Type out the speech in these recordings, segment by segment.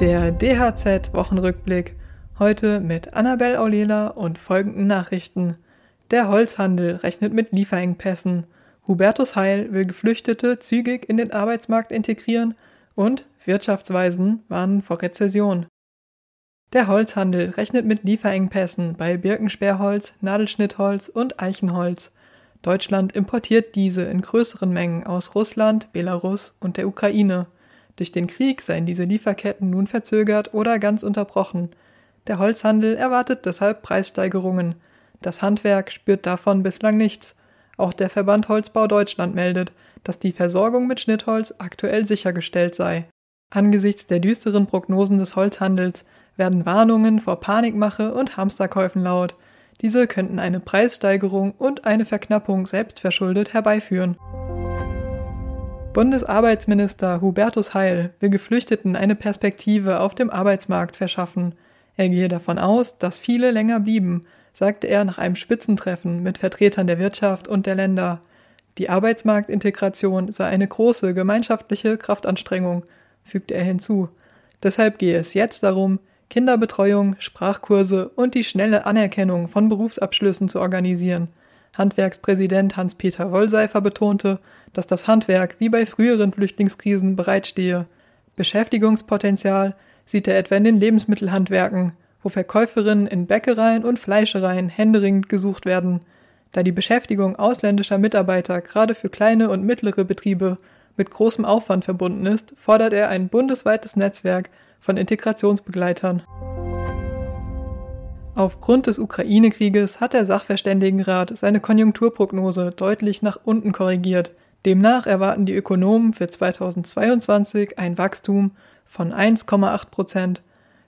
Der DHZ-Wochenrückblick. Heute mit Annabel Aulela und folgenden Nachrichten. Der Holzhandel rechnet mit Lieferengpässen. Hubertus Heil will Geflüchtete zügig in den Arbeitsmarkt integrieren und Wirtschaftsweisen warnen vor Rezession. Der Holzhandel rechnet mit Lieferengpässen bei Birkensperrholz, Nadelschnittholz und Eichenholz. Deutschland importiert diese in größeren Mengen aus Russland, Belarus und der Ukraine. Durch den Krieg seien diese Lieferketten nun verzögert oder ganz unterbrochen. Der Holzhandel erwartet deshalb Preissteigerungen. Das Handwerk spürt davon bislang nichts. Auch der Verband Holzbau Deutschland meldet, dass die Versorgung mit Schnittholz aktuell sichergestellt sei. Angesichts der düsteren Prognosen des Holzhandels werden Warnungen vor Panikmache und Hamsterkäufen laut. Diese könnten eine Preissteigerung und eine Verknappung selbstverschuldet herbeiführen. Bundesarbeitsminister Hubertus Heil will Geflüchteten eine Perspektive auf dem Arbeitsmarkt verschaffen. Er gehe davon aus, dass viele länger blieben, sagte er nach einem Spitzentreffen mit Vertretern der Wirtschaft und der Länder. Die Arbeitsmarktintegration sei eine große gemeinschaftliche Kraftanstrengung, fügte er hinzu. Deshalb gehe es jetzt darum, Kinderbetreuung, Sprachkurse und die schnelle Anerkennung von Berufsabschlüssen zu organisieren. Handwerkspräsident Hans-Peter Wollseifer betonte, dass das Handwerk wie bei früheren Flüchtlingskrisen bereitstehe. Beschäftigungspotenzial sieht er etwa in den Lebensmittelhandwerken, wo Verkäuferinnen in Bäckereien und Fleischereien händeringend gesucht werden. Da die Beschäftigung ausländischer Mitarbeiter gerade für kleine und mittlere Betriebe mit großem Aufwand verbunden ist, fordert er ein bundesweites Netzwerk von Integrationsbegleitern. Aufgrund des Ukraine-Krieges hat der Sachverständigenrat seine Konjunkturprognose deutlich nach unten korrigiert. Demnach erwarten die Ökonomen für 2022 ein Wachstum von 1,8 Prozent.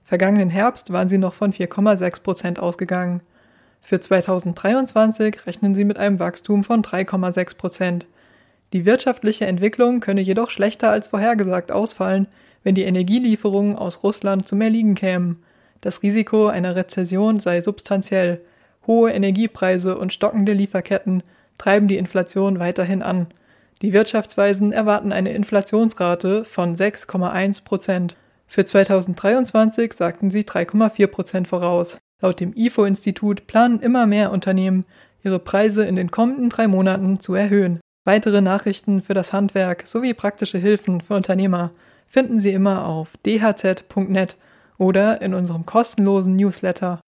Vergangenen Herbst waren sie noch von 4,6 Prozent ausgegangen. Für 2023 rechnen sie mit einem Wachstum von 3,6 Prozent. Die wirtschaftliche Entwicklung könne jedoch schlechter als vorhergesagt ausfallen, wenn die Energielieferungen aus Russland zum Erliegen kämen. Das Risiko einer Rezession sei substanziell. Hohe Energiepreise und stockende Lieferketten treiben die Inflation weiterhin an. Die Wirtschaftsweisen erwarten eine Inflationsrate von 6,1 Prozent. Für 2023 sagten sie 3,4 Prozent voraus. Laut dem IFO-Institut planen immer mehr Unternehmen, ihre Preise in den kommenden drei Monaten zu erhöhen. Weitere Nachrichten für das Handwerk sowie praktische Hilfen für Unternehmer finden Sie immer auf dhz.net oder in unserem kostenlosen Newsletter.